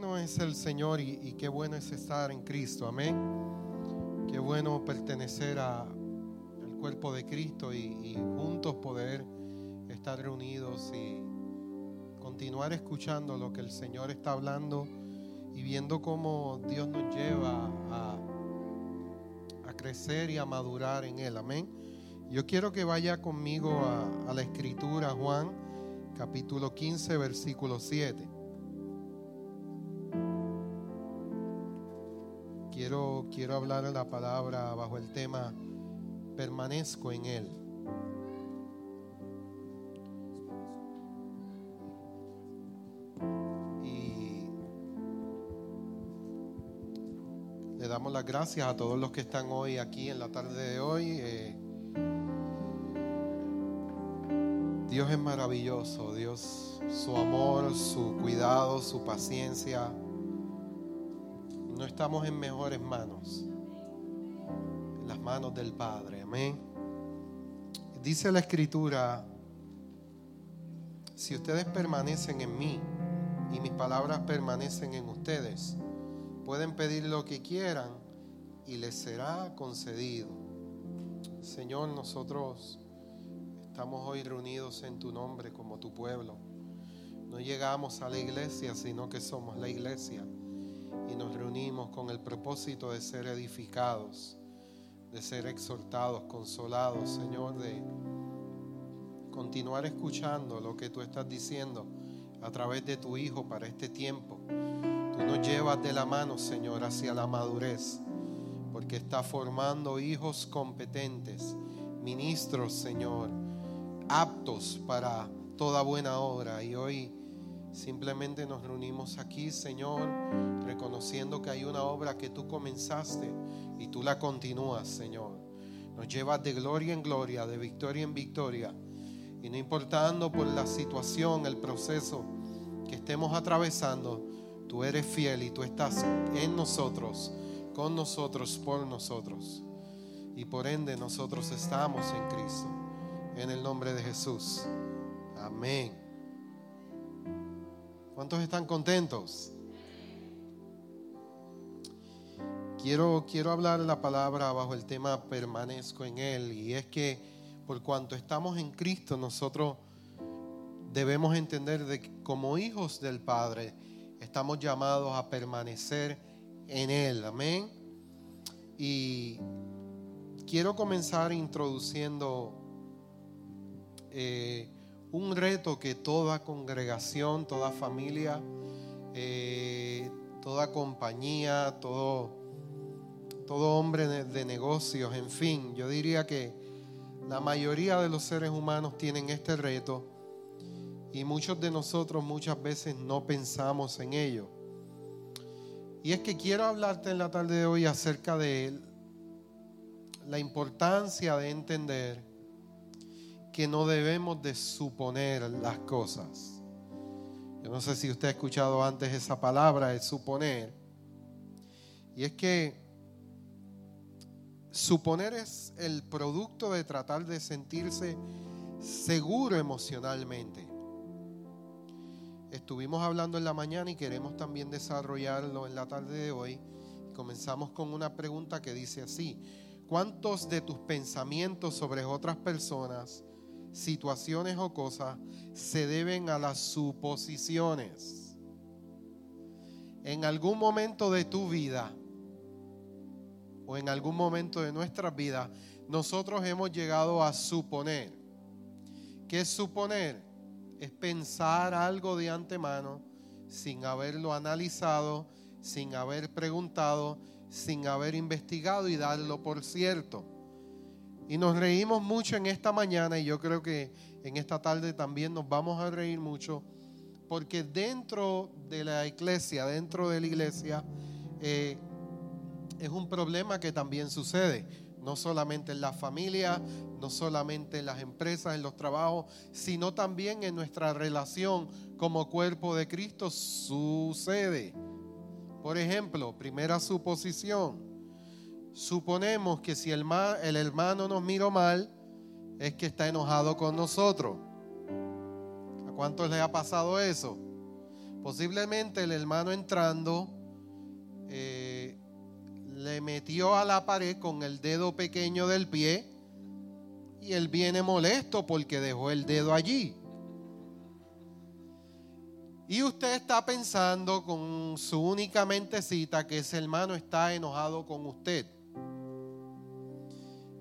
bueno es el Señor y, qué bueno es estar en Cristo, amén. Qué bueno pertenecer al cuerpo de Cristo y, juntos poder estar reunidos y continuar escuchando lo que el Señor está hablando y viendo cómo Dios nos lleva a, a crecer y a madurar en Él, amén. Yo quiero que vaya conmigo a, a la escritura, Juan, capítulo 15, versículo 7. Quiero, hablar la palabra bajo el tema permanezco en Él. Y le damos las gracias a todos los que están hoy aquí en la tarde de hoy. Eh, Dios es maravilloso, Dios, su amor, su cuidado, su paciencia estamos en mejores manos, en las manos del Padre. Amén. Dice la Escritura, si ustedes permanecen en mí y mis palabras permanecen en ustedes, pueden pedir lo que quieran y les será concedido. Señor, nosotros estamos hoy reunidos en tu nombre como tu pueblo. No llegamos a la iglesia, sino que somos la iglesia y nos reunimos con el propósito de ser edificados, de ser exhortados, consolados, Señor, de continuar escuchando lo que tú estás diciendo a través de tu Hijo para este tiempo. Tú nos llevas de la mano, Señor, hacia la madurez, porque está formando hijos competentes, ministros, Señor, aptos para toda buena obra. Y hoy simplemente nos reunimos aquí, Señor reconociendo que hay una obra que tú comenzaste y tú la continúas, Señor. Nos llevas de gloria en gloria, de victoria en victoria. Y no importando por la situación, el proceso que estemos atravesando, tú eres fiel y tú estás en nosotros, con nosotros, por nosotros. Y por ende nosotros estamos en Cristo. En el nombre de Jesús. Amén. ¿Cuántos están contentos? Quiero, quiero hablar la palabra bajo el tema permanezco en Él. Y es que por cuanto estamos en Cristo, nosotros debemos entender de que como hijos del Padre estamos llamados a permanecer en Él. Amén. Y quiero comenzar introduciendo eh, un reto que toda congregación, toda familia, eh, toda compañía, todo todo hombre de negocios, en fin, yo diría que la mayoría de los seres humanos tienen este reto y muchos de nosotros muchas veces no pensamos en ello. Y es que quiero hablarte en la tarde de hoy acerca de la importancia de entender que no debemos de suponer las cosas. Yo no sé si usted ha escuchado antes esa palabra, de suponer. Y es que Suponer es el producto de tratar de sentirse seguro emocionalmente. Estuvimos hablando en la mañana y queremos también desarrollarlo en la tarde de hoy. Comenzamos con una pregunta que dice así, ¿cuántos de tus pensamientos sobre otras personas, situaciones o cosas se deben a las suposiciones? En algún momento de tu vida, o en algún momento de nuestra vida, nosotros hemos llegado a suponer. ¿Qué es suponer? Es pensar algo de antemano sin haberlo analizado, sin haber preguntado, sin haber investigado y darlo por cierto. Y nos reímos mucho en esta mañana y yo creo que en esta tarde también nos vamos a reír mucho porque dentro de la iglesia, dentro de la iglesia, eh, es un problema que también sucede, no solamente en la familia, no solamente en las empresas, en los trabajos, sino también en nuestra relación como cuerpo de Cristo sucede. Por ejemplo, primera suposición, suponemos que si el, el hermano nos miró mal, es que está enojado con nosotros. ¿A cuántos les ha pasado eso? Posiblemente el hermano entrando eh, le metió a la pared con el dedo pequeño del pie y él viene molesto porque dejó el dedo allí. Y usted está pensando con su única mentecita que ese hermano está enojado con usted.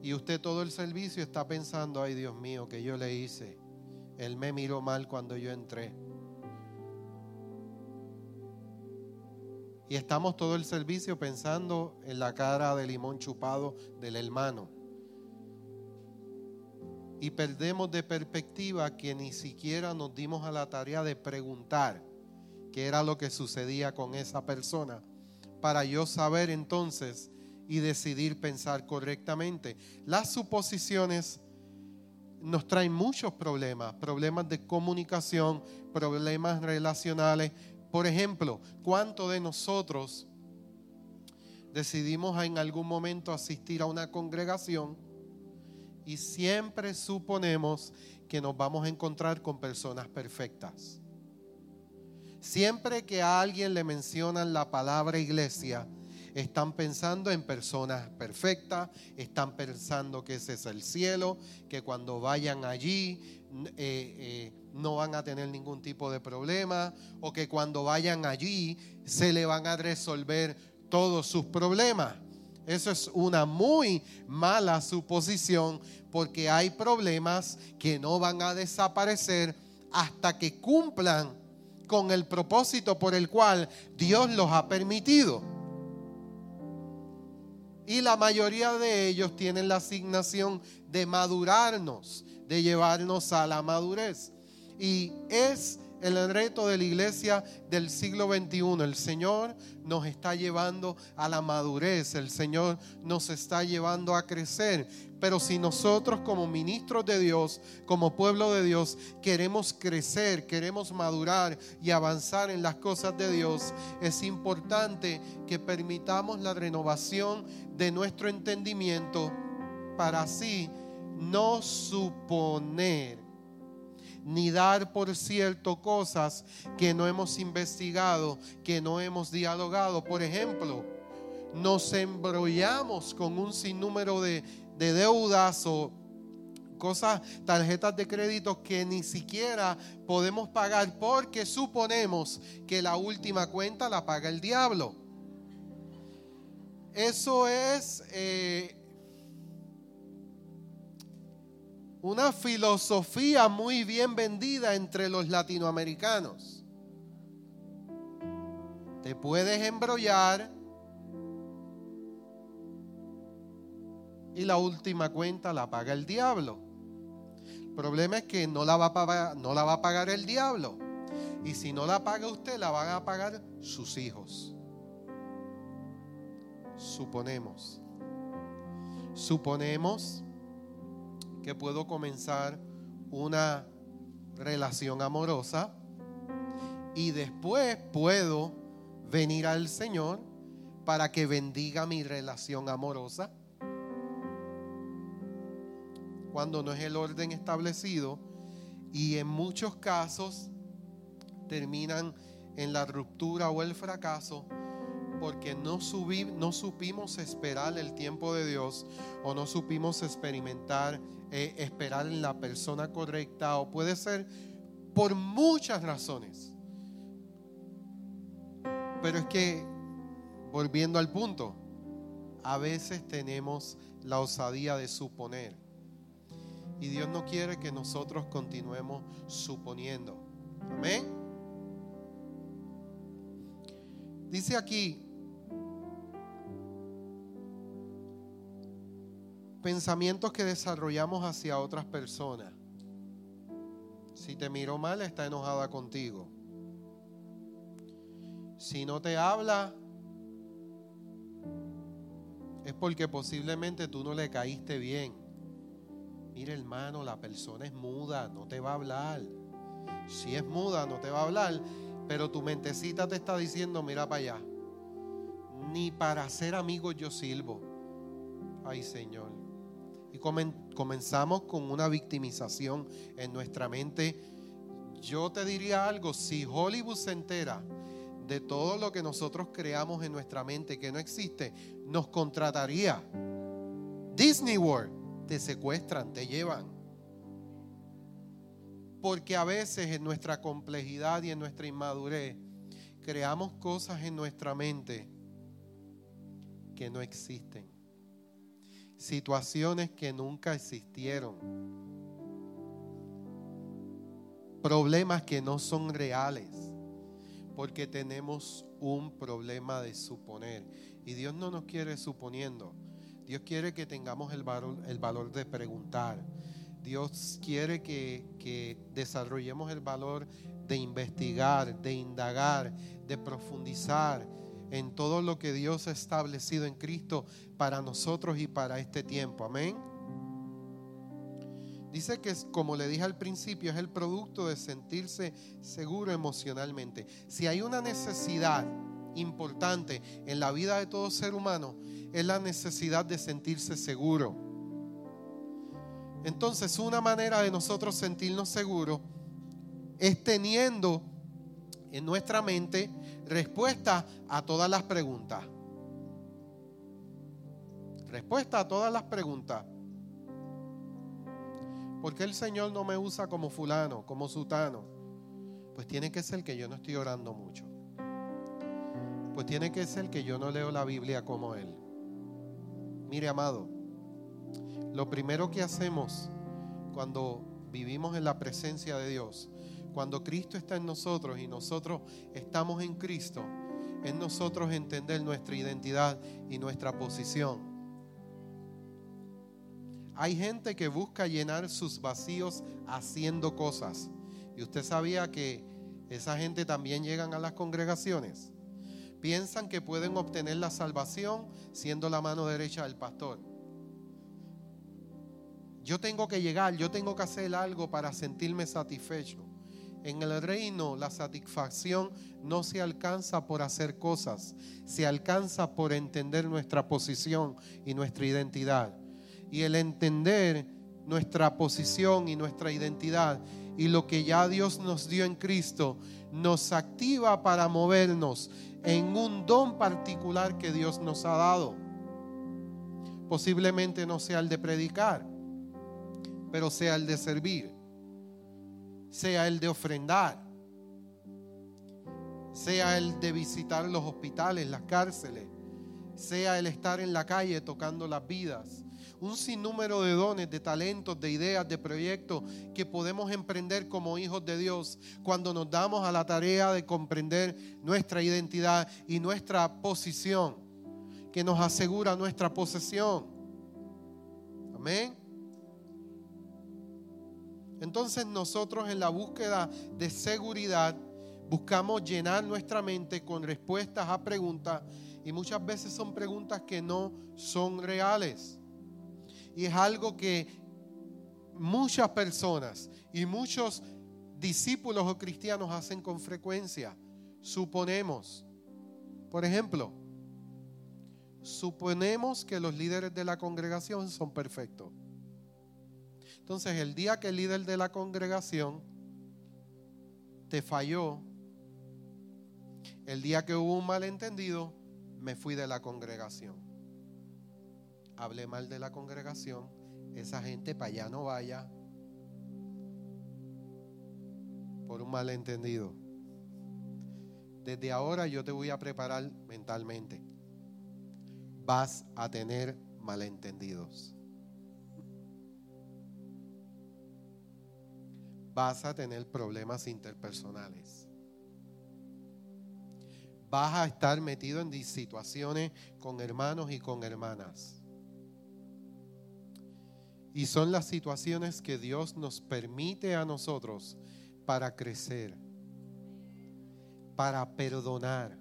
Y usted todo el servicio está pensando, ay Dios mío, que yo le hice. Él me miró mal cuando yo entré. Y estamos todo el servicio pensando en la cara de limón chupado del hermano. Y perdemos de perspectiva que ni siquiera nos dimos a la tarea de preguntar qué era lo que sucedía con esa persona para yo saber entonces y decidir pensar correctamente. Las suposiciones nos traen muchos problemas, problemas de comunicación, problemas relacionales. Por ejemplo, ¿cuántos de nosotros decidimos en algún momento asistir a una congregación y siempre suponemos que nos vamos a encontrar con personas perfectas? Siempre que a alguien le mencionan la palabra iglesia, están pensando en personas perfectas, están pensando que ese es el cielo, que cuando vayan allí eh, eh, no van a tener ningún tipo de problema, o que cuando vayan allí se le van a resolver todos sus problemas. Eso es una muy mala suposición porque hay problemas que no van a desaparecer hasta que cumplan con el propósito por el cual Dios los ha permitido. Y la mayoría de ellos tienen la asignación de madurarnos, de llevarnos a la madurez. Y es el reto de la iglesia del siglo XXI. El Señor nos está llevando a la madurez, el Señor nos está llevando a crecer. Pero si nosotros como ministros de Dios, como pueblo de Dios, queremos crecer, queremos madurar y avanzar en las cosas de Dios, es importante que permitamos la renovación de nuestro entendimiento para así no suponer ni dar por cierto cosas que no hemos investigado, que no hemos dialogado. Por ejemplo, nos embrollamos con un sinnúmero de de deudas o cosas, tarjetas de crédito que ni siquiera podemos pagar porque suponemos que la última cuenta la paga el diablo. Eso es eh, una filosofía muy bien vendida entre los latinoamericanos. Te puedes embrollar y la última cuenta la paga el diablo. El problema es que no la va a pagar, no la va a pagar el diablo. Y si no la paga usted, la van a pagar sus hijos. Suponemos. Suponemos que puedo comenzar una relación amorosa y después puedo venir al Señor para que bendiga mi relación amorosa. Cuando no es el orden establecido y en muchos casos terminan en la ruptura o el fracaso porque no, no supimos esperar el tiempo de Dios o no supimos experimentar, eh, esperar en la persona correcta o puede ser por muchas razones. Pero es que, volviendo al punto, a veces tenemos la osadía de suponer y Dios no quiere que nosotros continuemos suponiendo. Amén. Dice aquí, pensamientos que desarrollamos hacia otras personas. Si te miro mal, está enojada contigo. Si no te habla, es porque posiblemente tú no le caíste bien. Mire hermano, la persona es muda, no te va a hablar. Si es muda, no te va a hablar, pero tu mentecita te está diciendo, mira para allá. Ni para ser amigos yo sirvo. Ay Señor. Y comenzamos con una victimización en nuestra mente. yo te diría algo, si Hollywood se entera de todo lo que nosotros creamos en nuestra mente que no existe, nos contrataría. Disney World, te secuestran, te llevan. Porque a veces en nuestra complejidad y en nuestra inmadurez creamos cosas en nuestra mente que no existen. Situaciones que nunca existieron. Problemas que no son reales. Porque tenemos un problema de suponer. Y Dios no nos quiere suponiendo. Dios quiere que tengamos el valor, el valor de preguntar. Dios quiere que, que desarrollemos el valor de investigar, de indagar, de profundizar en todo lo que Dios ha establecido en Cristo para nosotros y para este tiempo. Amén. Dice que, como le dije al principio, es el producto de sentirse seguro emocionalmente. Si hay una necesidad importante en la vida de todo ser humano, es la necesidad de sentirse seguro. Entonces, una manera de nosotros sentirnos seguros es teniendo en nuestra mente respuesta a todas las preguntas. Respuesta a todas las preguntas. ¿Por qué el Señor no me usa como fulano, como sutano? Pues tiene que ser que yo no estoy orando mucho. Pues tiene que ser que yo no leo la Biblia como Él. Mire, amado, lo primero que hacemos cuando vivimos en la presencia de Dios cuando Cristo está en nosotros y nosotros estamos en Cristo, es nosotros entender nuestra identidad y nuestra posición. Hay gente que busca llenar sus vacíos haciendo cosas. Y usted sabía que esa gente también llegan a las congregaciones. Piensan que pueden obtener la salvación siendo la mano derecha del pastor. Yo tengo que llegar, yo tengo que hacer algo para sentirme satisfecho. En el reino la satisfacción no se alcanza por hacer cosas, se alcanza por entender nuestra posición y nuestra identidad. Y el entender nuestra posición y nuestra identidad y lo que ya Dios nos dio en Cristo nos activa para movernos en un don particular que Dios nos ha dado. Posiblemente no sea el de predicar, pero sea el de servir sea el de ofrendar, sea el de visitar los hospitales, las cárceles, sea el estar en la calle tocando las vidas. Un sinnúmero de dones, de talentos, de ideas, de proyectos que podemos emprender como hijos de Dios cuando nos damos a la tarea de comprender nuestra identidad y nuestra posición, que nos asegura nuestra posesión. Amén. Entonces nosotros en la búsqueda de seguridad buscamos llenar nuestra mente con respuestas a preguntas y muchas veces son preguntas que no son reales. Y es algo que muchas personas y muchos discípulos o cristianos hacen con frecuencia. Suponemos, por ejemplo, suponemos que los líderes de la congregación son perfectos. Entonces, el día que el líder de la congregación te falló, el día que hubo un malentendido, me fui de la congregación. Hablé mal de la congregación, esa gente para allá no vaya por un malentendido. Desde ahora yo te voy a preparar mentalmente. Vas a tener malentendidos. Vas a tener problemas interpersonales. Vas a estar metido en situaciones con hermanos y con hermanas. Y son las situaciones que Dios nos permite a nosotros para crecer, para perdonar,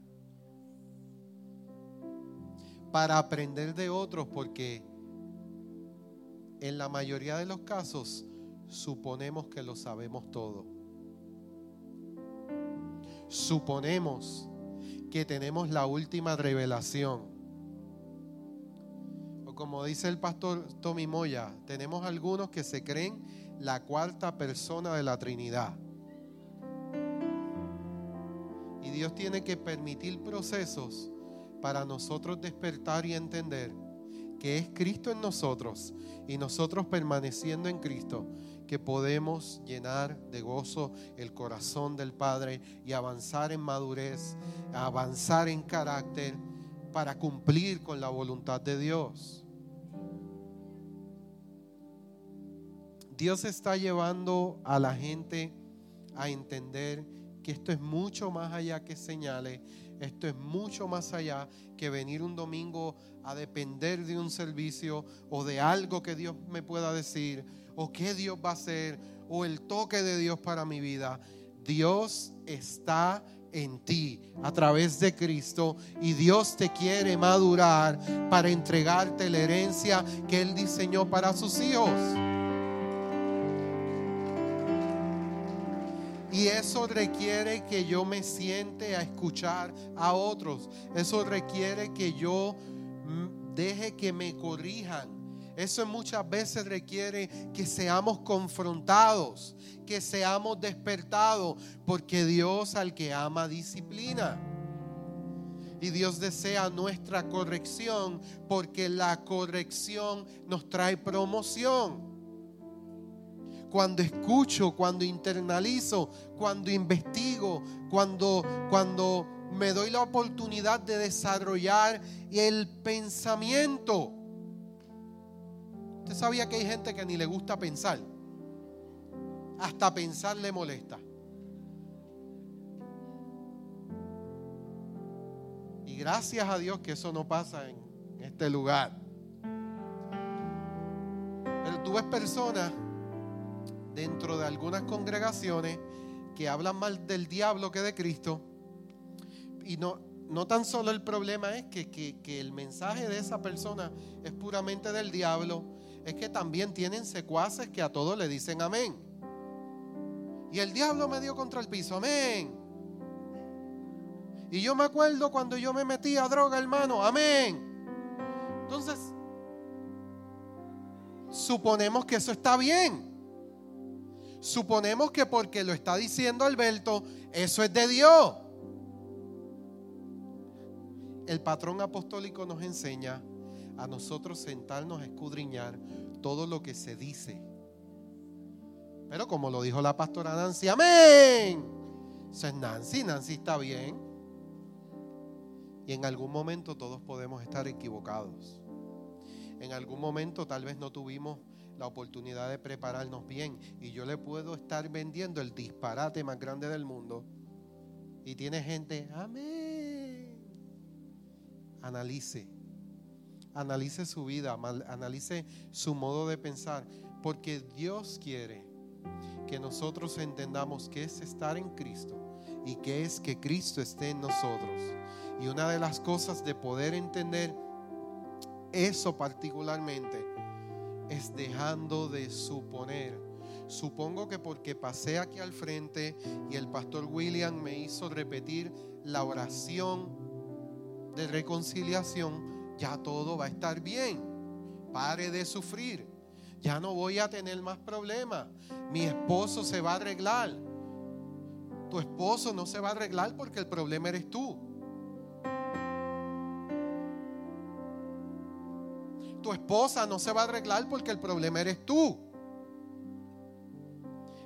para aprender de otros, porque en la mayoría de los casos suponemos que lo sabemos todo. Suponemos que tenemos la última revelación. O como dice el pastor Tommy Moya, tenemos algunos que se creen la cuarta persona de la Trinidad. Dios tiene que permitir procesos para nosotros despertar y entender que es Cristo en nosotros y nosotros permaneciendo en Cristo, que podemos llenar de gozo el corazón del Padre y avanzar en madurez, avanzar en carácter para cumplir con la voluntad de Dios. Dios está llevando a la gente a entender que esto es mucho más allá que señales, esto es mucho más allá que venir un domingo a depender de un servicio o de algo que Dios me pueda decir o qué Dios va a hacer o el toque de Dios para mi vida. Dios está en ti a través de Cristo y Dios te quiere madurar para entregarte la herencia que Él diseñó para sus hijos. Y eso requiere que yo me siente a escuchar a otros. Eso requiere que yo mm, deje que me corrijan. Eso muchas veces requiere que seamos confrontados, que seamos despertados, porque Dios al que ama disciplina. Y Dios desea nuestra corrección, porque la corrección nos trae promoción cuando escucho, cuando internalizo, cuando investigo, cuando, cuando me doy la oportunidad de desarrollar el pensamiento. Usted sabía que hay gente que ni le gusta pensar. Hasta pensar le molesta. Y gracias a Dios que eso no pasa en este lugar. Pero tú ves personas dentro de algunas congregaciones que hablan mal del diablo que de Cristo. Y no, no tan solo el problema es que, que, el mensaje de esa persona es puramente del diablo, es que también tienen secuaces que a todos le dicen amén. Y el diablo me dio contra el piso, amén. Y yo me acuerdo cuando yo me metí a droga, hermano, amén. Entonces, suponemos que eso está bien. Suponemos que porque lo está diciendo Alberto, eso es de Dios. El patrón apostólico nos enseña a nosotros sentarnos a escudriñar todo lo que se dice. Pero como lo dijo la pastora Nancy, amén. Eso es Nancy, Nancy está bien. Y en algún momento todos podemos estar equivocados. En algún momento tal vez no tuvimos la oportunidad de prepararnos bien. Y yo le puedo estar vendiendo el disparate más grande del mundo. Y tiene gente, amén. Analice. Analice su vida, analice su modo de pensar. Porque Dios quiere que nosotros entendamos que es estar en Cristo y que es que Cristo esté en nosotros. Y una de las cosas de poder entender eso particularmente es dejando de suponer. Supongo que porque pasé aquí al frente y el pastor William me hizo repetir la oración de reconciliación, ya todo va a estar bien. Pare de sufrir. Ya no voy a tener más problemas. Mi esposo se va a arreglar. Tu esposo no se va a arreglar porque el problema eres tú. Tu esposa no se va a arreglar porque el problema eres tú.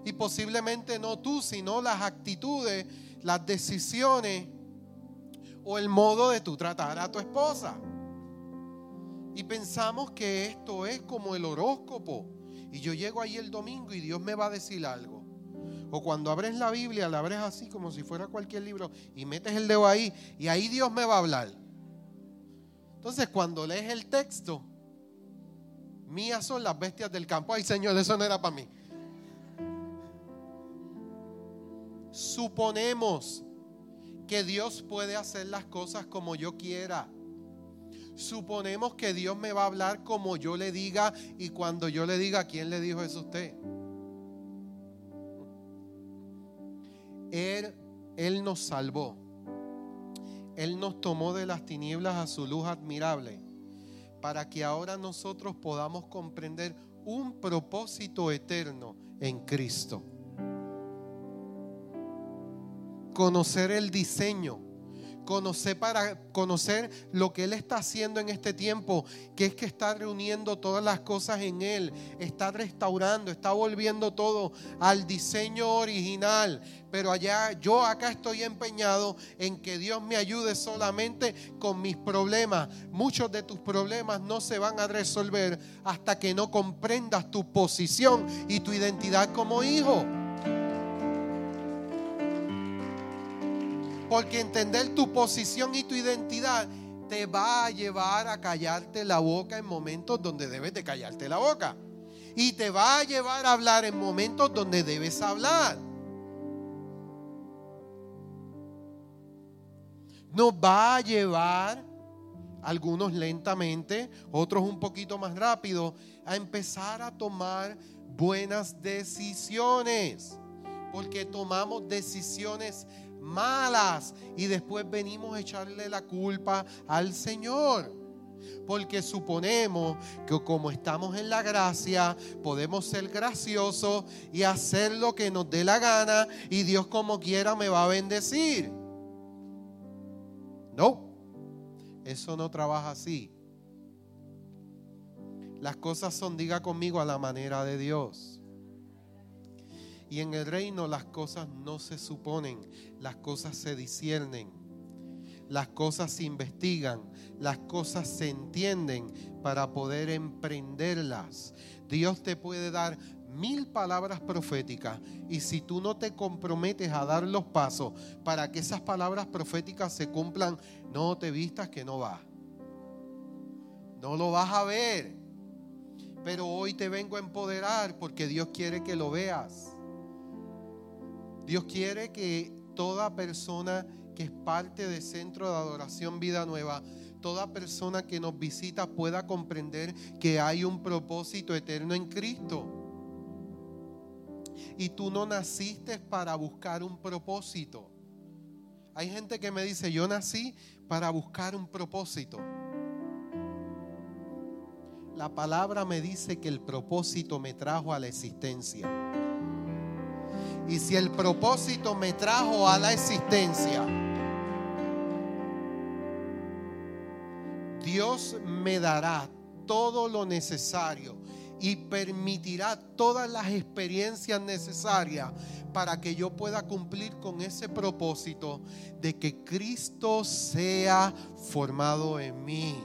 Y posiblemente no tú, sino las actitudes, las decisiones o el modo de tú tratar a tu esposa. Y pensamos que esto es como el horóscopo. Y yo llego ahí el domingo y Dios me va a decir algo. O cuando abres la Biblia, la abres así como si fuera cualquier libro y metes el dedo ahí y ahí Dios me va a hablar. Entonces cuando lees el texto, Mías son las bestias del campo. Ay, Señor, eso no era para mí. Suponemos que Dios puede hacer las cosas como yo quiera. Suponemos que Dios me va a hablar como yo le diga y cuando yo le diga, ¿quién le dijo eso a usted? Él, él nos salvó. Él nos tomó de las tinieblas a su luz admirable para que ahora nosotros podamos comprender un propósito eterno en Cristo. conocer el diseño conocer para conocer lo que él está haciendo en este tiempo, que es que está reuniendo todas las cosas en él, está restaurando, está volviendo todo al diseño original. Pero allá yo acá estoy empeñado en que Dios me ayude solamente con mis problemas. Muchos de tus problemas no se van a resolver hasta que no comprendas tu posición y tu identidad como hijo. Porque entender tu posición y tu identidad te va a llevar a callarte la boca en momentos donde debes de callarte la boca. Y te va a llevar a hablar en momentos donde debes hablar. Nos va a llevar, algunos lentamente, otros un poquito más rápido, a empezar a tomar buenas decisiones. Porque tomamos decisiones malas y después venimos a echarle la culpa al Señor. Porque suponemos que como estamos en la gracia, podemos ser graciosos y hacer lo que nos dé la gana y Dios como quiera me va a bendecir. No, eso no trabaja así. Las cosas son, diga conmigo, a la manera de Dios. Y en el reino las cosas no se suponen, las cosas se disciernen, las cosas se investigan, las cosas se entienden para poder emprenderlas. Dios te puede dar mil palabras proféticas y si tú no te comprometes a dar los pasos para que esas palabras proféticas se cumplan, no te vistas que no va. No lo vas a ver. Pero hoy te vengo a empoderar porque Dios quiere que lo veas. Dios quiere que toda persona que es parte del centro de adoración Vida Nueva, toda persona que nos visita pueda comprender que hay un propósito eterno en Cristo. Y tú no naciste para buscar un propósito. Hay gente que me dice, yo nací para buscar un propósito. La palabra me dice que el propósito me trajo a la existencia. Y si el propósito me trajo a la existencia, Dios me dará todo lo necesario y permitirá todas las experiencias necesarias para que yo pueda cumplir con ese propósito de que Cristo sea formado en mí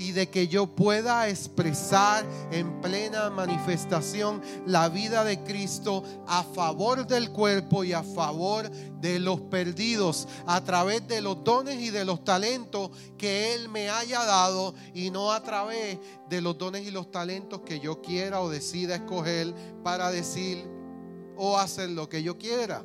y de que yo pueda expresar en plena manifestación la vida de Cristo a favor del cuerpo y a favor de los perdidos a través de los dones y de los talentos que Él me haya dado y no a través de los dones y los talentos que yo quiera o decida escoger para decir o hacer lo que yo quiera.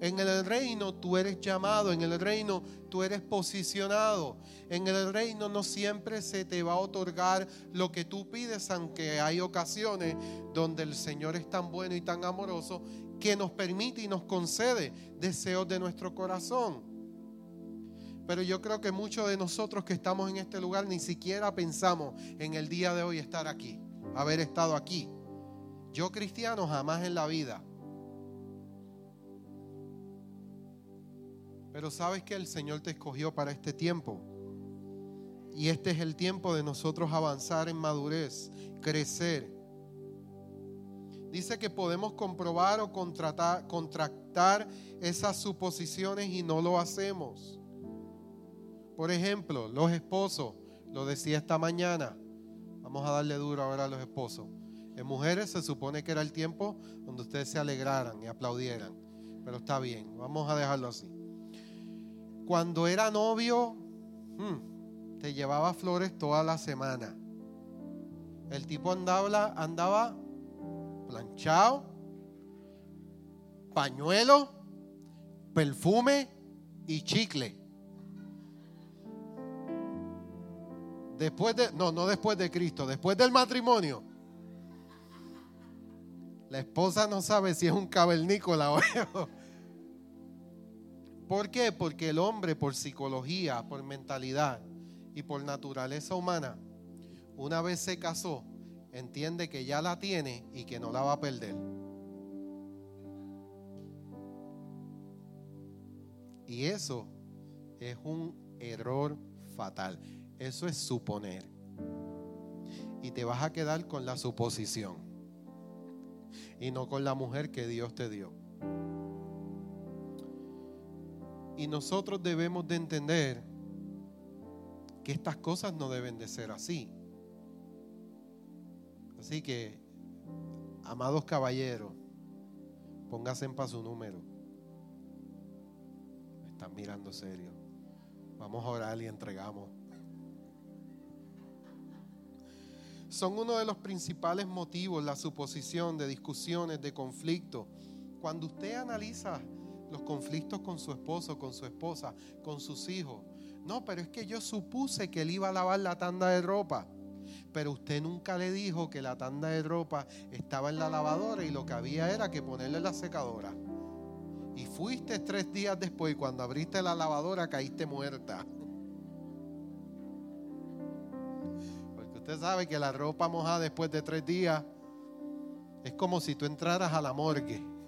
En el reino tú eres llamado, en el reino tú eres posicionado. En el reino no siempre se te va a otorgar lo que tú pides, aunque hay ocasiones donde el Señor es tan bueno y tan amoroso que nos permite y nos concede deseos de nuestro corazón. Pero yo creo que muchos de nosotros que estamos en este lugar ni siquiera pensamos en el día de hoy estar aquí, haber estado aquí. Yo cristiano jamás en la vida. Pero sabes que el Señor te escogió para este tiempo. Y este es el tiempo de nosotros avanzar en madurez, crecer. Dice que podemos comprobar o contratar, contractar esas suposiciones y no lo hacemos. Por ejemplo, los esposos, lo decía esta mañana, vamos a darle duro ahora a los esposos. En mujeres se supone que era el tiempo donde ustedes se alegraran y aplaudieran, pero está bien, vamos a dejarlo así cuando era novio, hmm, te llevaba flores toda la semana. El tipo andaba, planchado, pañuelo, perfume y chicle. Después de, no, no después de Cristo, después del matrimonio. La esposa no sabe si es un cavernícola o ¿Por qué? Porque el hombre por psicología, por mentalidad y por naturaleza humana, una vez se casó, entiende que ya la tiene y que no la va a perder. Y eso es un error fatal. Eso es suponer. Y te vas a quedar con la suposición. Y no con la mujer que Dios te dio. Y nosotros debemos de entender que estas cosas no deben de ser así. Así que, amados caballeros, pónganse en su número. Me están mirando serio. Vamos a orar y entregamos. Son uno de los principales motivos, la suposición de discusiones, de conflictos. Cuando usted analiza los conflictos con su esposo, con su esposa, con sus hijos. No, pero es que yo supuse que él iba a lavar la tanda de ropa. Pero usted nunca le dijo que la tanda de ropa estaba en la lavadora y lo que había era que ponerle la secadora. Y fuiste tres días después y cuando abriste la lavadora caíste muerta. Porque usted sabe que la ropa mojada después de tres días es como si tú entraras a la morgue.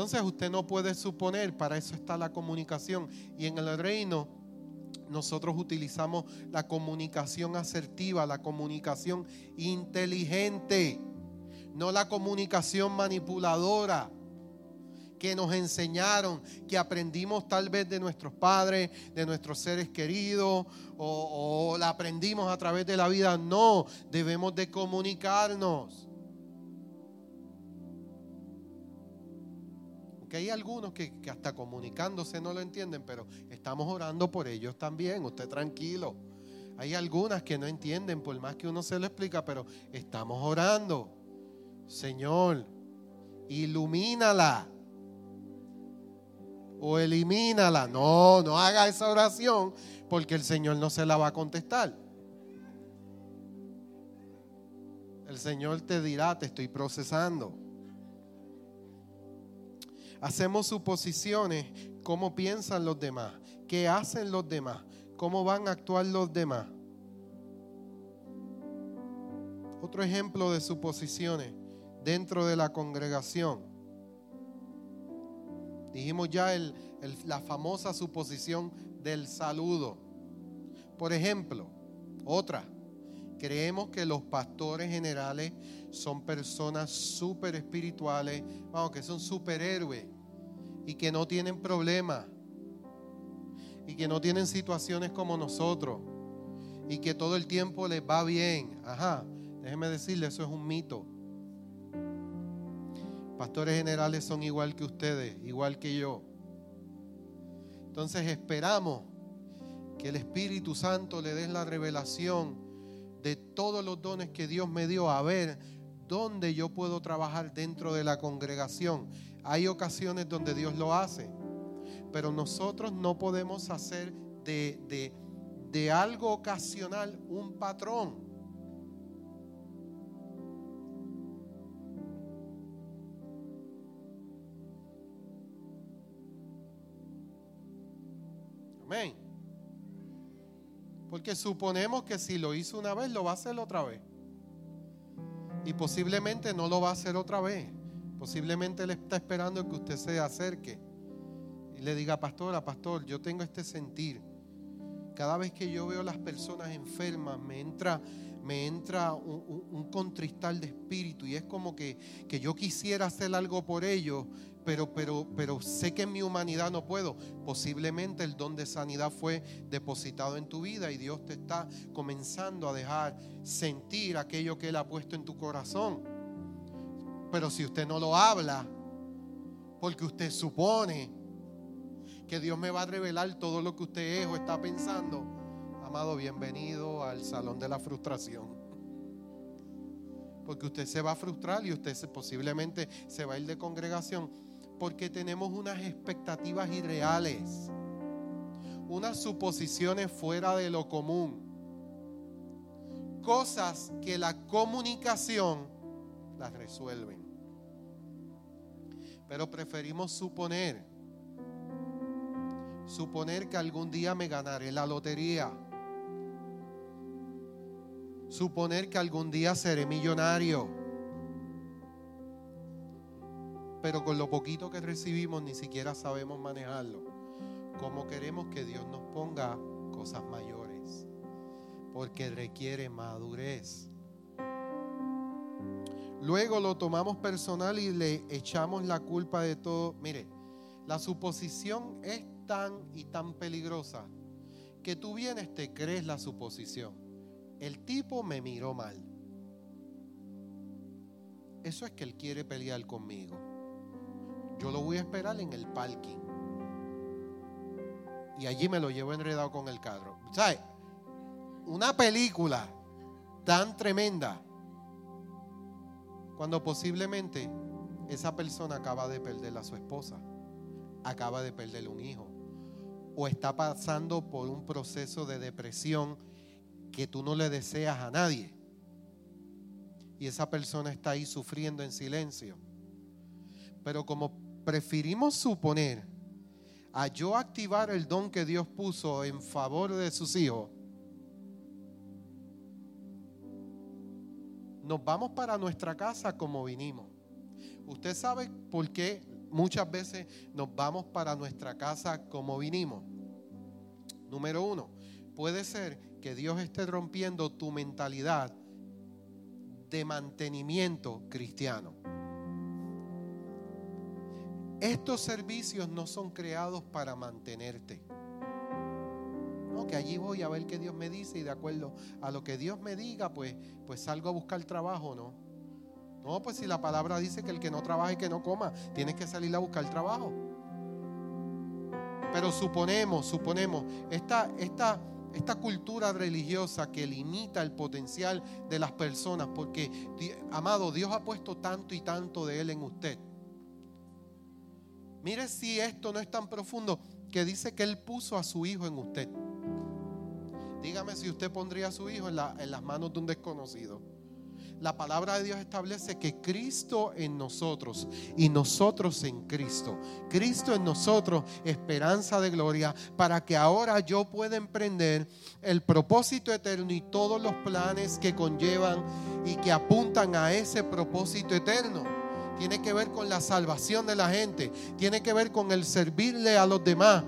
Entonces usted no puede suponer, para eso está la comunicación. Y en el reino nosotros utilizamos la comunicación asertiva, la comunicación inteligente, no la comunicación manipuladora que nos enseñaron, que aprendimos tal vez de nuestros padres, de nuestros seres queridos, o, o la aprendimos a través de la vida. No, debemos de comunicarnos. Que hay algunos que, hasta comunicándose no lo entienden, pero estamos orando por ellos también, usted tranquilo. Hay algunas que no entienden, por más que uno se lo explica, pero estamos orando. Señor, ilumínala o elimínala. No, no haga esa oración porque el Señor no se la va a contestar. El Señor te dirá, te estoy procesando. Hacemos suposiciones, cómo piensan los demás, qué hacen los demás, cómo van a actuar los demás. Otro ejemplo de suposiciones dentro de la congregación. Dijimos ya la famosa suposición del saludo. Por ejemplo, otra, creemos que los pastores generales son personas súper espirituales, vamos, que son superhéroes y que no tienen problemas y que no tienen situaciones como nosotros y que todo el tiempo les va bien. Ajá, déjeme decirle, eso es un mito. Pastores generales son igual que ustedes, igual que yo. Entonces esperamos que el Espíritu Santo le dé la revelación de todos los dones que Dios me dio a ver dónde yo puedo trabajar dentro de la congregación. Hay ocasiones donde Dios lo hace, pero nosotros no podemos hacer de, de algo ocasional un patrón. Amén. Porque suponemos que si lo hizo una vez, lo va a hacer otra vez. Y posiblemente no lo va a hacer otra vez. Posiblemente Él está esperando que usted se acerque y le diga, pastora, pastor, yo tengo este sentir. Cada vez que yo veo las personas enfermas, me entra, me entra un, contristal de espíritu y es como que, que yo quisiera hacer algo por ellos, pero, pero, pero sé que en mi humanidad no puedo. Posiblemente el don de sanidad fue depositado en tu vida y Dios te está comenzando a dejar sentir aquello que Él ha puesto en tu corazón. Pero si usted no lo habla, porque usted supone que Dios me va a revelar todo lo que usted es o está pensando, amado, bienvenido al salón de la frustración porque usted se va a frustrar y usted posiblemente se va a ir de congregación porque tenemos unas expectativas irreales, unas suposiciones fuera de lo común, cosas que la comunicación las resuelven. Pero preferimos suponer, suponer que algún día me ganaré la lotería, suponer que algún día seré millonario pero con lo poquito que recibimos ni siquiera sabemos manejarlo. ¿Cómo queremos que Dios nos ponga cosas mayores? Porque requiere madurez. Luego lo tomamos personal y le echamos la culpa de todo. Mire, la suposición es tan y tan peligrosa que tú vienes, te crees la suposición. El tipo me miró mal. Eso es que él quiere pelear conmigo. Yo lo voy a esperar en el parking. Y allí me lo llevo enredado con el carro. ¿Sabes? Una película tan tremenda cuando posiblemente esa persona acaba de perder a su esposa, acaba de perder un hijo, o está pasando por un proceso de depresión que tú no le deseas a nadie. Y esa persona está ahí sufriendo en silencio. Pero como preferimos suponer a yo activar el don que Dios puso en favor de sus hijos, nos vamos para nuestra casa como vinimos. Usted sabe por qué muchas veces nos vamos para nuestra casa como vinimos. Número uno, puede ser que Dios esté rompiendo tu mentalidad de mantenimiento cristiano. Estos servicios no son creados para mantenerte que allí voy a ver qué Dios me dice y de acuerdo a lo que Dios me diga, pues, pues salgo a buscar trabajo, ¿no? No, pues si la palabra dice que el que no trabaje, que no coma, tienes que salir a buscar trabajo. Pero suponemos, suponemos, esta, esta, esta cultura religiosa que limita el potencial de las personas, porque, amado, Dios ha puesto tanto y tanto de Él en usted. Mire si esto no es tan profundo que dice que Él puso a su hijo en usted. Dígame si usted pondría a su hijo en, las manos de un desconocido. La palabra de Dios establece que Cristo en nosotros y nosotros en Cristo. Cristo en nosotros, esperanza de gloria, para que ahora yo pueda emprender el propósito eterno y todos los planes que conllevan y que apuntan a ese propósito eterno. Tiene que ver con la salvación de la gente, tiene que ver con el servirle a los demás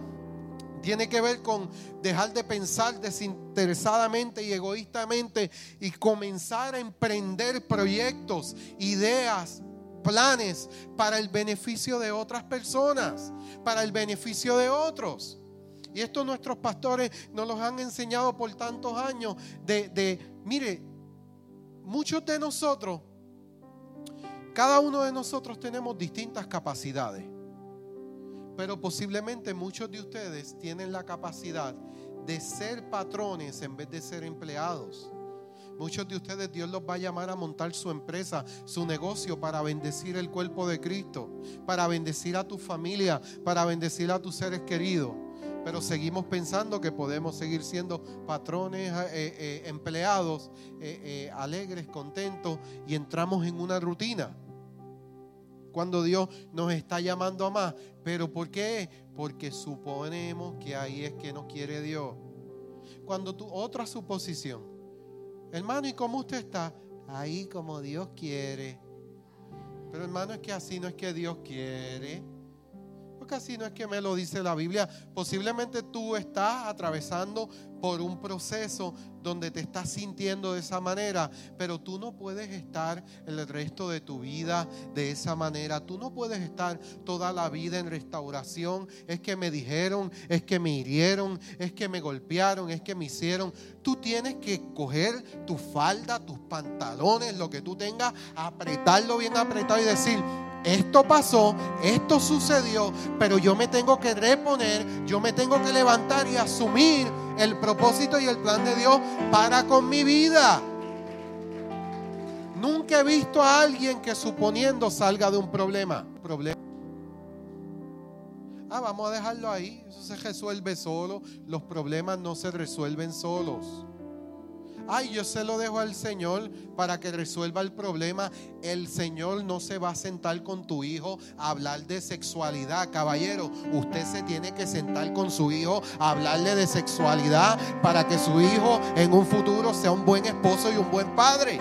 tiene que ver con dejar de pensar desinteresadamente y egoístamente y comenzar a emprender proyectos, ideas, planes para el beneficio de otras personas, para el beneficio de otros. Y esto nuestros pastores nos los han enseñado por tantos años de, de mire, muchos de nosotros, cada uno de nosotros tenemos distintas capacidades. Pero posiblemente muchos de ustedes tienen la capacidad de ser patrones en vez de ser empleados. Muchos de ustedes Dios los va a llamar a montar su empresa, su negocio para bendecir el cuerpo de Cristo, para bendecir a tu familia, para bendecir a tus seres queridos. Pero seguimos pensando que podemos seguir siendo patrones, eh, eh, empleados, eh, alegres, contentos y entramos en una rutina cuando Dios nos está llamando a más. ¿Pero por qué? Porque suponemos que ahí es que nos quiere Dios. Cuando tú, otra suposición, hermano, ¿y cómo usted está? Ahí como Dios quiere. Pero hermano, es que así no es que Dios quiere. Porque así no es que me lo dice la Biblia. Posiblemente tú estás atravesando por un proceso donde te estás sintiendo de esa manera, pero tú no puedes estar el resto de tu vida de esa manera. Tú no puedes estar toda la vida en restauración. Es que me dijeron, es que me hirieron, es que me golpearon, es que me hicieron. Tú tienes que coger tu falda, tus pantalones, lo que tú tengas, apretarlo bien apretado y decir, esto pasó, esto sucedió, pero yo me tengo que reponer, yo me tengo que levantar y asumir el propósito y el plan de Dios para con mi vida. Nunca he visto a alguien que suponiendo salga de un problema. problema. Ah, vamos a dejarlo ahí. Eso se resuelve solo. Los problemas no se resuelven solos. Ay, yo se lo dejo al Señor para que resuelva el problema. El Señor no se va a sentar con tu hijo a hablar de sexualidad. Caballero, usted se tiene que sentar con su hijo a hablarle de sexualidad para que su hijo en un futuro sea un buen esposo y un buen padre.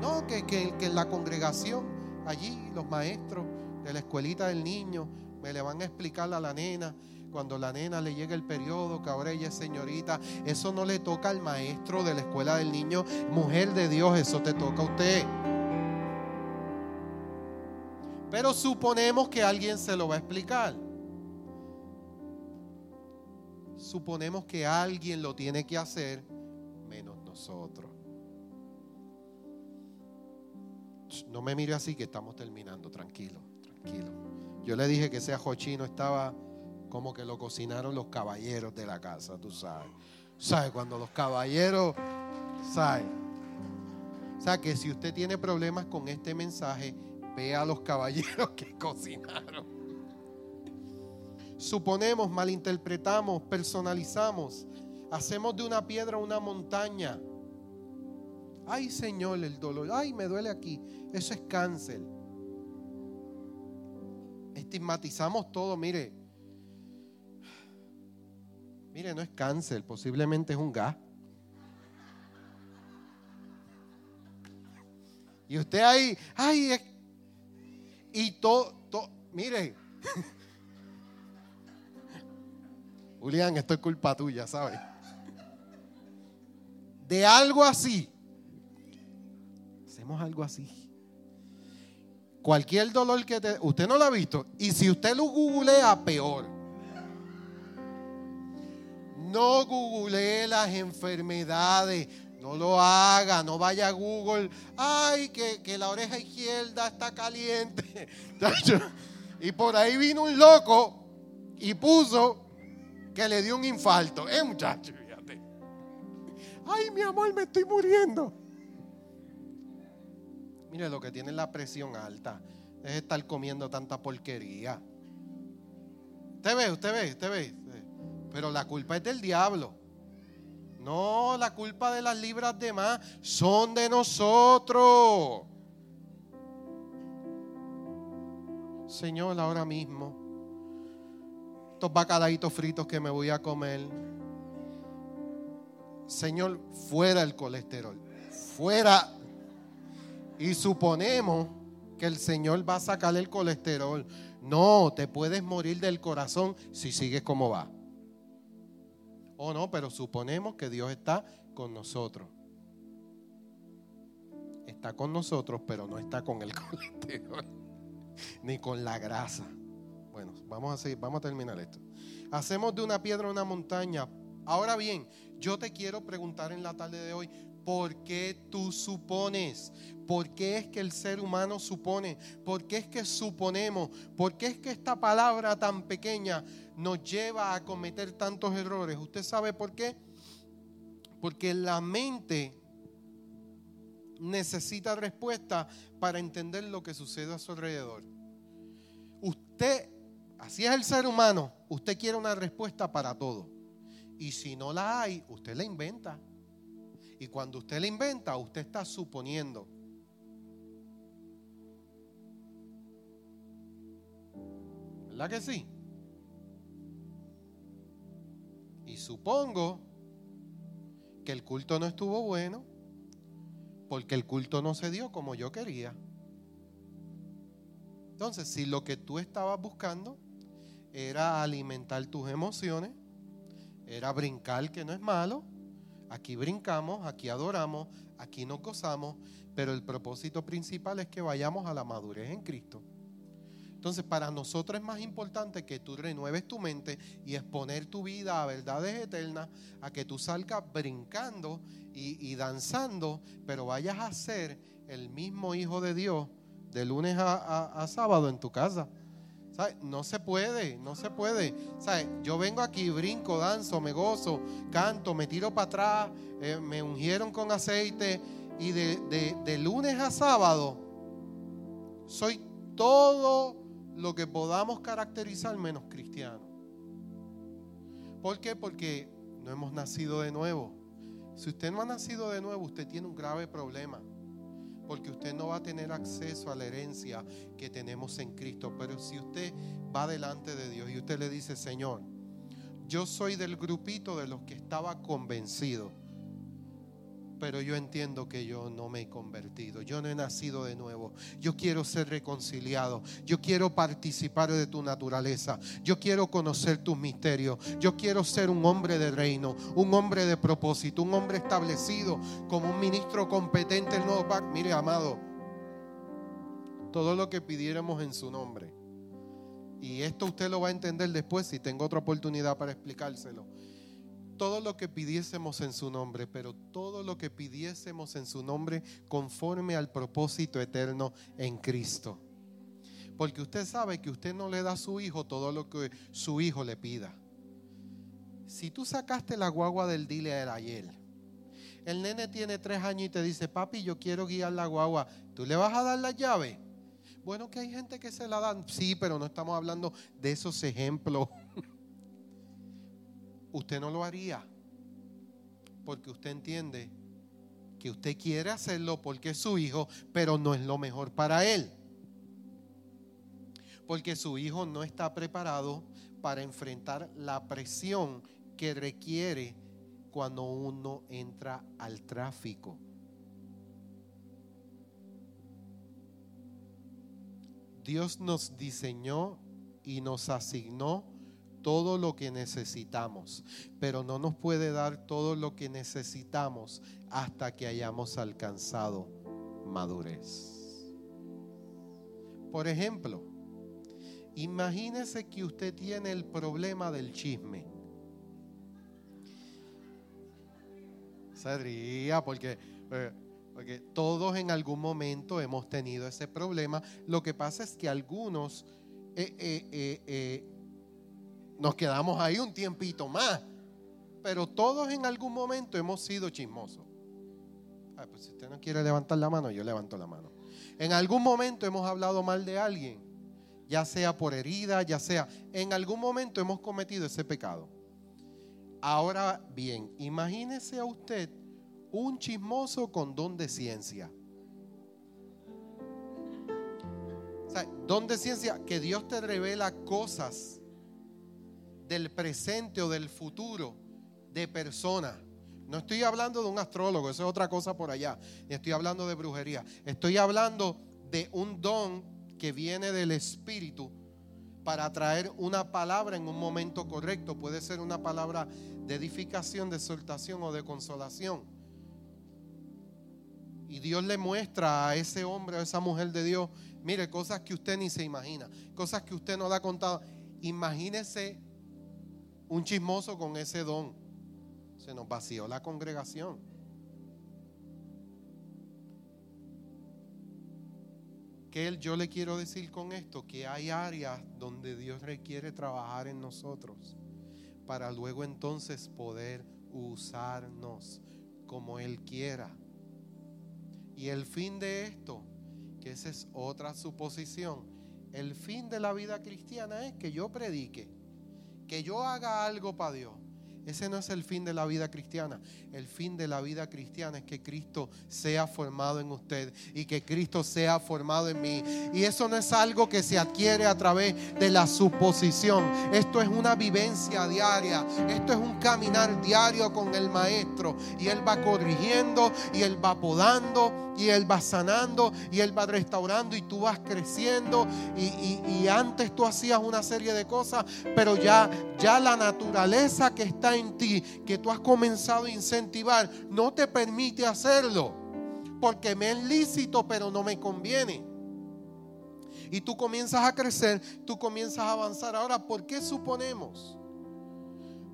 No, que, que, que en la congregación allí los maestros de la escuelita del niño me le van a explicar a la nena cuando la nena le llega el periodo, que ahora ella es señorita, eso no le toca al maestro de la escuela del niño, mujer de Dios, eso te toca a usted. Pero suponemos que alguien se lo va a explicar. Suponemos que alguien lo tiene que hacer menos nosotros. No me mire así que estamos terminando, tranquilo, tranquilo. Yo le dije que ese ajochino estaba como que lo cocinaron los caballeros de la casa, tú sabes. ¿Sabes? Cuando los caballeros, ¿sabes? O sea, que si usted tiene problemas con este mensaje, vea a los caballeros que cocinaron. Suponemos, malinterpretamos, personalizamos, hacemos de una piedra una montaña. Ay, Señor, el dolor. Ay, me duele aquí. Eso es cáncer. Estigmatizamos todo. Mire, Mire, no es cáncer, posiblemente es un gas. Y usted ahí, ay, y todo, mire. Julián, esto es culpa tuya, ¿sabes? De algo así. Hacemos algo así. Cualquier dolor que te... Usted no lo ha visto. Y si usted lo googlea, peor. No googlee las enfermedades. No lo haga, no vaya a Google. Ay, que, la oreja izquierda está caliente. y por ahí vino un loco y puso que le dio un infarto. Eh, muchacho, fíjate. Ay, mi amor, me estoy muriendo. Mire lo que tiene la presión alta. Es estar comiendo tanta porquería. Usted ve, usted ve, usted ve. Pero la culpa es del diablo. No, la culpa de las libras de más son de nosotros. Señor, ahora mismo, estos bacalaitos fritos que me voy a comer, Señor, fuera el colesterol, fuera. Y suponemos que el Señor va a sacar el colesterol. No, te puedes morir del corazón si sigues como va. O no, pero suponemos que Dios está con nosotros. Está con nosotros, pero no está con el colesterol, ni con la grasa. Bueno, vamos a seguir, vamos a terminar esto. Hacemos de una piedra una montaña. Ahora bien, yo te quiero preguntar en la tarde de hoy, ¿por qué tú supones? ¿Por qué es que el ser humano supone? ¿Por qué es que suponemos? ¿Por qué es que esta palabra tan pequeña nos lleva a cometer tantos errores. ¿Usted sabe por qué? Porque la mente necesita respuesta para entender lo que sucede a su alrededor. Usted, así es el ser humano, usted quiere una respuesta para todo. Y si no la hay, usted la inventa. Y cuando usted la inventa, usted está suponiendo. ¿Verdad que sí? Y supongo que el culto no estuvo bueno porque el culto no se dio como yo quería. Entonces, si lo que tú estabas buscando era alimentar tus emociones, era brincar, que no es malo, aquí brincamos, aquí adoramos, aquí nos gozamos, pero el propósito principal es que vayamos a la madurez en Cristo. Entonces, para nosotros es más importante que tú renueves tu mente y exponer tu vida a verdades eternas, a que tú salgas brincando y, danzando, pero vayas a ser el mismo hijo de Dios de lunes a, sábado en tu casa. No se puede, no se puede. Yo vengo aquí, brinco, danzo, me gozo, canto, me tiro para atrás, eh, me ungieron con aceite y de, de lunes a sábado soy todo lo que podamos caracterizar menos cristiano. ¿Por qué? Porque no hemos nacido de nuevo. Si usted no ha nacido de nuevo, usted tiene un grave problema. Porque usted no va a tener acceso a la herencia que tenemos en Cristo. Pero si usted va delante de Dios y usted le dice, Señor, yo soy del grupito de los que estaba convencido pero yo entiendo que yo no me he convertido, yo no he nacido de nuevo, yo quiero ser reconciliado, yo quiero participar de tu naturaleza, yo quiero conocer tus misterios, yo quiero ser un hombre de reino, un hombre de propósito, un hombre establecido como un ministro competente el nuevo pacto. Mire, amado, todo lo que pidiéramos en su nombre, y esto usted lo va a entender después si tengo otra oportunidad para explicárselo todo lo que pidiésemos en su nombre, pero todo lo que pidiésemos en su nombre conforme al propósito eterno en Cristo. Porque usted sabe que usted no le da a su hijo todo lo que su hijo le pida. Si tú sacaste la guagua del dealer ayer, el nene tiene tres años y te dice, papi, yo quiero guiar la guagua, ¿tú le vas a dar la llave? Bueno, que hay gente que se la dan, sí, pero no estamos hablando de esos ejemplos usted no lo haría. Porque usted entiende que usted quiere hacerlo porque es su hijo, pero no es lo mejor para él. Porque su hijo no está preparado para enfrentar la presión que requiere cuando uno entra al tráfico. Dios nos diseñó y nos asignó todo lo que necesitamos, pero no nos puede dar todo lo que necesitamos hasta que hayamos alcanzado madurez. Por ejemplo, imagínese que usted tiene el problema del chisme. Se porque, eh, porque todos en algún momento hemos tenido ese problema. Lo que pasa es que algunos eh, eh, nos quedamos ahí un tiempito más. Pero todos en algún momento hemos sido chismosos. pues si usted no quiere levantar la mano, yo levanto la mano. En algún momento hemos hablado mal de alguien, ya sea por herida, ya sea, en algún momento hemos cometido ese pecado. Ahora bien, imagínese a usted un chismoso con don de ciencia. O sea, don de ciencia, que Dios te revela cosas del presente o del futuro de personas. No estoy hablando de un astrólogo, eso es otra cosa por allá. Estoy hablando de brujería. Estoy hablando de un don que viene del Espíritu para traer una palabra en un momento correcto. Puede ser una palabra de edificación, de exhortación o de consolación. Y Dios le muestra a ese hombre, a esa mujer de Dios, mire, cosas que usted ni se imagina, cosas que usted no le ha contado. Imagínese un chismoso con ese don. Se nos vació la congregación. Que yo le quiero decir con esto que hay áreas donde Dios requiere trabajar en nosotros para luego entonces poder usarnos como Él quiera. Y el fin de esto, que esa es otra suposición, el fin de la vida cristiana es que yo predique que yo haga algo para Dios. Ese no es el fin de la vida cristiana. El fin de la vida cristiana es que Cristo sea formado en usted y que Cristo sea formado en mí. Y eso no es algo que se adquiere a través de la suposición. Esto es una vivencia diaria. Esto es un caminar diario con el Maestro. Y Él va corrigiendo y Él va podando y Él va sanando y Él va restaurando y tú vas creciendo y, antes tú hacías una serie de cosas, pero ya, ya la naturaleza que está en ti, que tú has comenzado a incentivar, no te permite hacerlo, porque me es lícito, pero no me conviene. Y tú comienzas a crecer, tú comienzas a avanzar. Ahora, ¿por qué suponemos?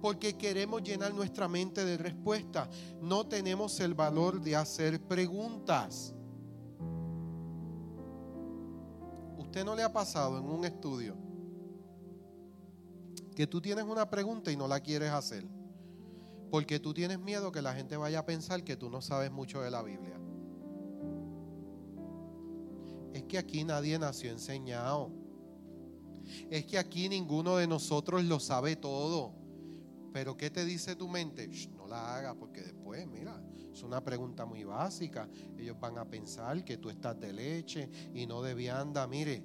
porque queremos llenar nuestra mente de respuestas. No tenemos el valor de hacer preguntas. ¿Usted no le ha pasado en un estudio que tú tienes una pregunta y no la quieres hacer? Porque tú tienes miedo que la gente vaya a pensar que tú no sabes mucho de la Biblia. Es que aquí nadie nació enseñado. Es que aquí ninguno de nosotros lo sabe todo. Pero ¿qué te dice tu mente? no la hagas porque después, mira, es una pregunta muy básica. Ellos van a pensar que tú estás de leche y no de vianda. Mire,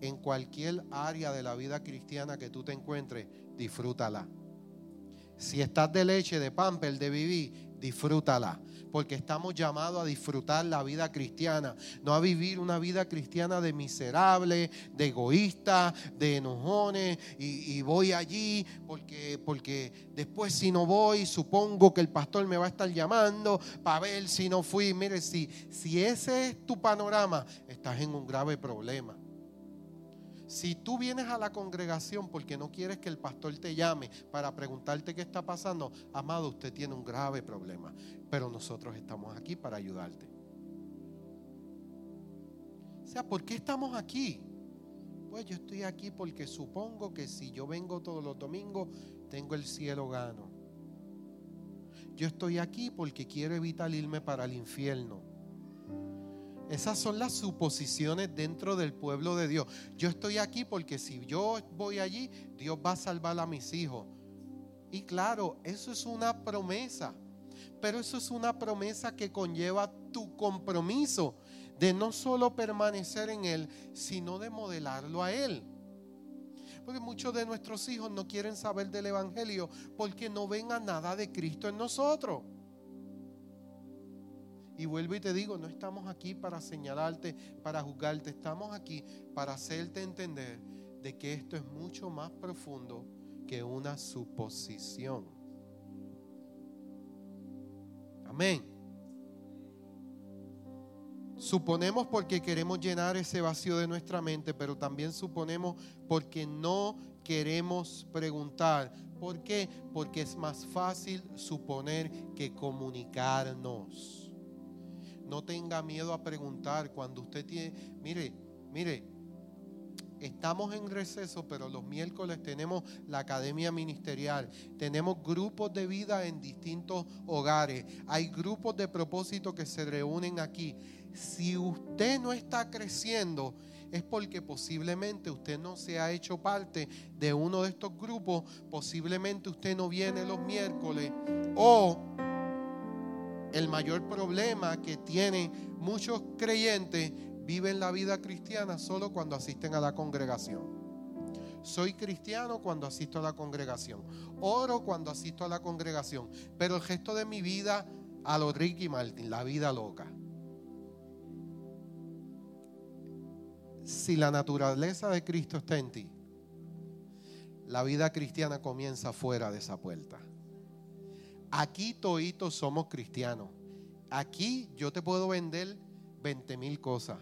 en cualquier área de la vida cristiana que tú te encuentres, disfrútala. Si estás de leche, de pamper, de vivir, disfrútala porque estamos llamados a disfrutar la vida cristiana, no a vivir una vida cristiana de miserable, de egoísta, de enojones, y, voy allí porque, porque después si no voy, supongo que el pastor me va a estar llamando para ver si no fui. Mire, si, si ese es tu panorama, estás en un grave problema. Si tú vienes a la congregación porque no quieres que el pastor te llame para preguntarte qué está pasando, amado, usted tiene un grave problema. Pero nosotros estamos aquí para ayudarte. O sea, ¿por qué estamos aquí? Pues yo estoy aquí porque supongo que si yo vengo todos los domingos, tengo el cielo gano. Yo estoy aquí porque quiero evitar irme para el infierno. Esas son las suposiciones dentro del pueblo de Dios. Yo estoy aquí porque si yo voy allí, Dios va a salvar a mis hijos. Y claro, eso es una promesa. Pero eso es una promesa que conlleva tu compromiso de no solo permanecer en Él, sino de modelarlo a Él. Porque muchos de nuestros hijos no quieren saber del Evangelio porque no ven a nada de Cristo en nosotros. Y vuelvo y te digo, no estamos aquí para señalarte, para juzgarte, estamos aquí para hacerte entender de que esto es mucho más profundo que una suposición. Amén. Suponemos porque queremos llenar ese vacío de nuestra mente, pero también suponemos porque no queremos preguntar. ¿Por qué? Porque es más fácil suponer que comunicarnos. No tenga miedo a preguntar cuando usted tiene, mire, mire, estamos en receso, pero los miércoles tenemos la academia ministerial, tenemos grupos de vida en distintos hogares, hay grupos de propósito que se reúnen aquí. Si usted no está creciendo, es porque posiblemente usted no se ha hecho parte de uno de estos grupos, posiblemente usted no viene los miércoles o el mayor problema que tienen muchos creyentes viven la vida cristiana solo cuando asisten a la congregación. Soy cristiano cuando asisto a la congregación. Oro cuando asisto a la congregación. Pero el gesto de mi vida a lo Ricky Martin, la vida loca. Si la naturaleza de Cristo está en ti, la vida cristiana comienza fuera de esa puerta. Aquí toitos somos cristianos. Aquí yo te puedo vender 20 mil cosas.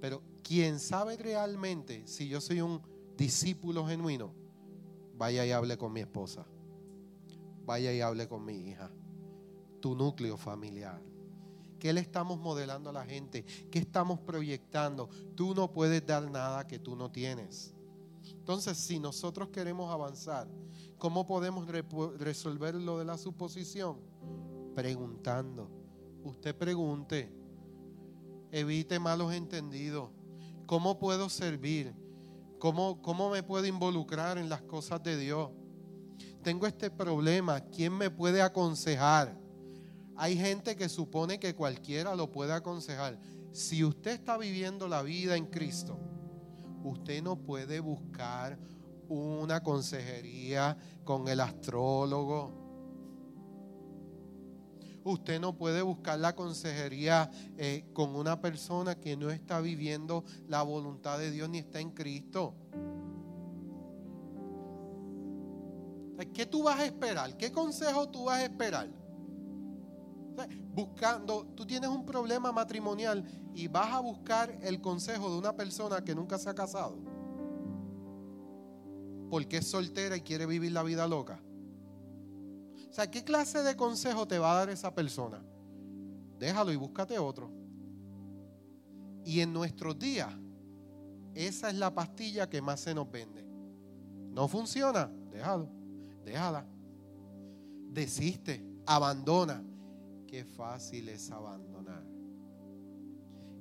Pero quien sabe realmente si yo soy un discípulo genuino, vaya y hable con mi esposa. Vaya y hable con mi hija. Tu núcleo familiar. ¿Qué le estamos modelando a la gente? ¿Qué estamos proyectando? Tú no puedes dar nada que tú no tienes. Entonces, si nosotros queremos avanzar, ¿cómo podemos resolver lo de la suposición? Preguntando. Usted pregunte. Evite malos entendidos. ¿Cómo puedo servir? ¿Cómo, ¿Cómo me puedo involucrar en las cosas de Dios? Tengo este problema. ¿Quién me puede aconsejar? Hay gente que supone que cualquiera lo puede aconsejar. Si usted está viviendo la vida en Cristo, usted no puede buscar una consejería con el astrólogo. Usted no puede buscar la consejería eh, con una persona que no está viviendo la voluntad de Dios ni está en Cristo. ¿Qué tú vas a esperar? ¿Qué consejo tú vas a esperar? Buscando, tú tienes un problema matrimonial y vas a buscar el consejo de una persona que nunca se ha casado. Porque es soltera y quiere vivir la vida loca. O sea, ¿qué clase de consejo te va a dar esa persona? Déjalo y búscate otro. Y en nuestros días, esa es la pastilla que más se nos vende. No funciona, déjalo, déjala. Desiste, abandona. Qué fácil es abandonar.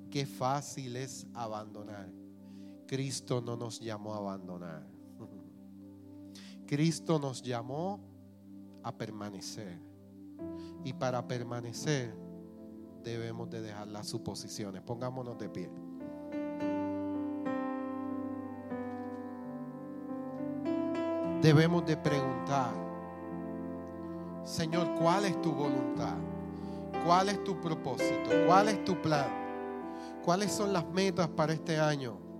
Qué fácil es abandonar. Cristo no nos llamó a abandonar. Cristo nos llamó a permanecer. Y para permanecer debemos de dejar las suposiciones. Pongámonos de pie. Debemos de preguntar Señor, ¿cuál es tu voluntad? ¿Cuál es tu propósito? ¿Cuál es tu plan? ¿Cuáles son las metas para este año?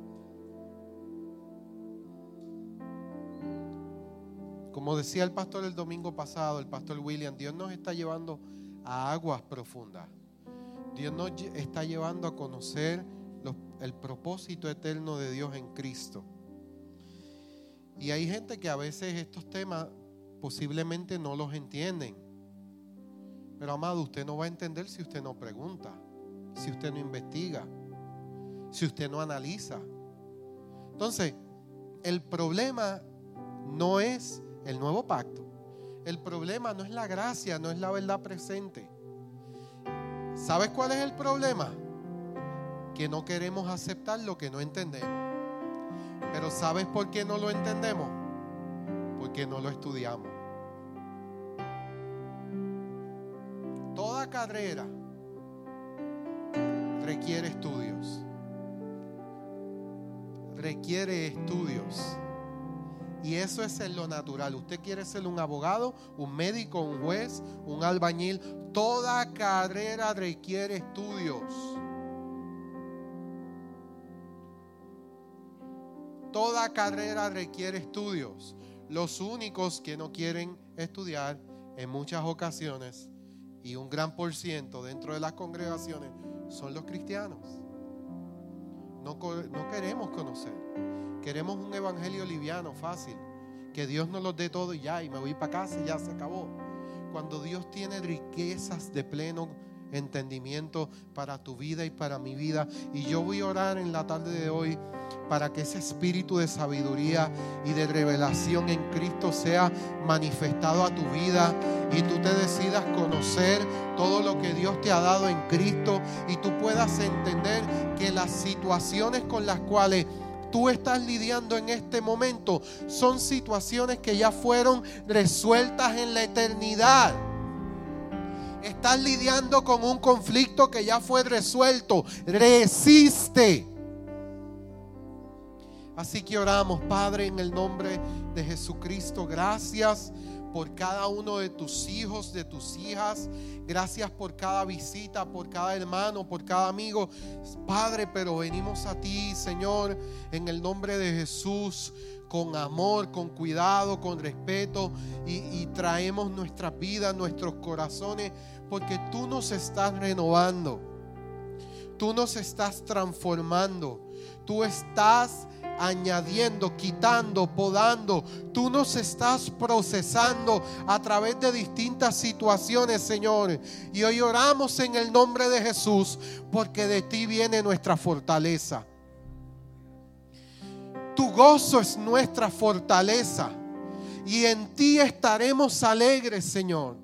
Como decía el pastor el domingo pasado, el pastor William, Dios nos está llevando a aguas profundas. Dios nos está llevando a conocer el propósito eterno de Dios en Cristo. Y hay gente que a veces estos temas posiblemente no los entienden. Pero amado, usted no va a entender si usted no pregunta, si usted no investiga, si usted no analiza. Entonces, el problema no es el nuevo pacto. El problema no es la gracia, no es la verdad presente. ¿Sabes cuál es el problema? Que no queremos aceptar lo que no entendemos. Pero ¿sabes por qué no lo entendemos? Porque no lo estudiamos. Toda carrera requiere estudios. Requiere estudios. Y eso es en lo natural. Usted quiere ser un abogado, un médico, un juez, un albañil. Toda carrera requiere estudios. Toda carrera requiere estudios. Los únicos que no quieren estudiar en muchas ocasiones y un gran por ciento dentro de las congregaciones son los cristianos. No, no queremos conocer. Queremos un evangelio liviano, fácil. Que Dios nos lo dé todo y ya, y me voy para casa y ya se acabó. Cuando Dios tiene riquezas de pleno entendimiento para tu vida y para mi vida. Y yo voy a orar en la tarde de hoy para que ese espíritu de sabiduría y de revelación en Cristo sea manifestado a tu vida y tú te decidas conocer todo lo que Dios te ha dado en Cristo y tú puedas entender que las situaciones con las cuales tú estás lidiando en este momento son situaciones que ya fueron resueltas en la eternidad. Estás lidiando con un conflicto que ya fue resuelto. Resiste. Así que oramos, Padre, en el nombre de Jesucristo. Gracias por cada uno de tus hijos, de tus hijas. Gracias por cada visita, por cada hermano, por cada amigo. Padre, pero venimos a ti, Señor, en el nombre de Jesús, con amor, con cuidado, con respeto. Y, traemos nuestras vidas, nuestros corazones, porque tú nos estás renovando. Tú nos estás transformando. Tú estás añadiendo, quitando, podando. Tú nos estás procesando a través de distintas situaciones, Señor. Y hoy oramos en el nombre de Jesús porque de ti viene nuestra fortaleza. Tu gozo es nuestra fortaleza. Y en ti estaremos alegres, Señor.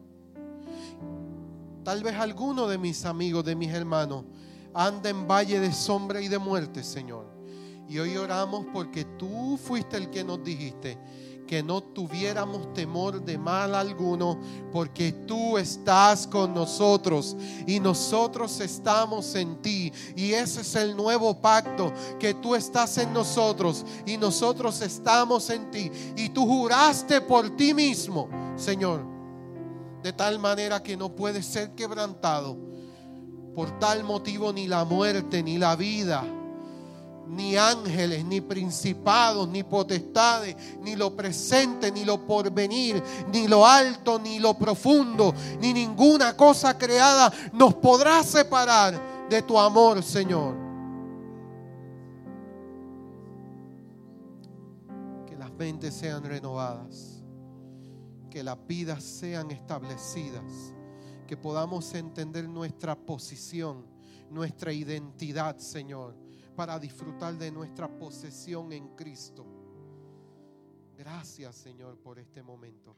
Tal vez alguno de mis amigos, de mis hermanos, anda en valle de sombra y de muerte, Señor. Y hoy oramos porque tú fuiste el que nos dijiste que no tuviéramos temor de mal alguno, porque tú estás con nosotros y nosotros estamos en ti. Y ese es el nuevo pacto, que tú estás en nosotros y nosotros estamos en ti. Y tú juraste por ti mismo, Señor, de tal manera que no puede ser quebrantado. Por tal motivo ni la muerte, ni la vida, ni ángeles, ni principados, ni potestades, ni lo presente, ni lo porvenir, ni lo alto, ni lo profundo, ni ninguna cosa creada nos podrá separar de tu amor, Señor. Que las mentes sean renovadas, que las vidas sean establecidas, que podamos entender nuestra posición, nuestra identidad, Señor para disfrutar de nuestra posesión en Cristo. Gracias Señor por este momento.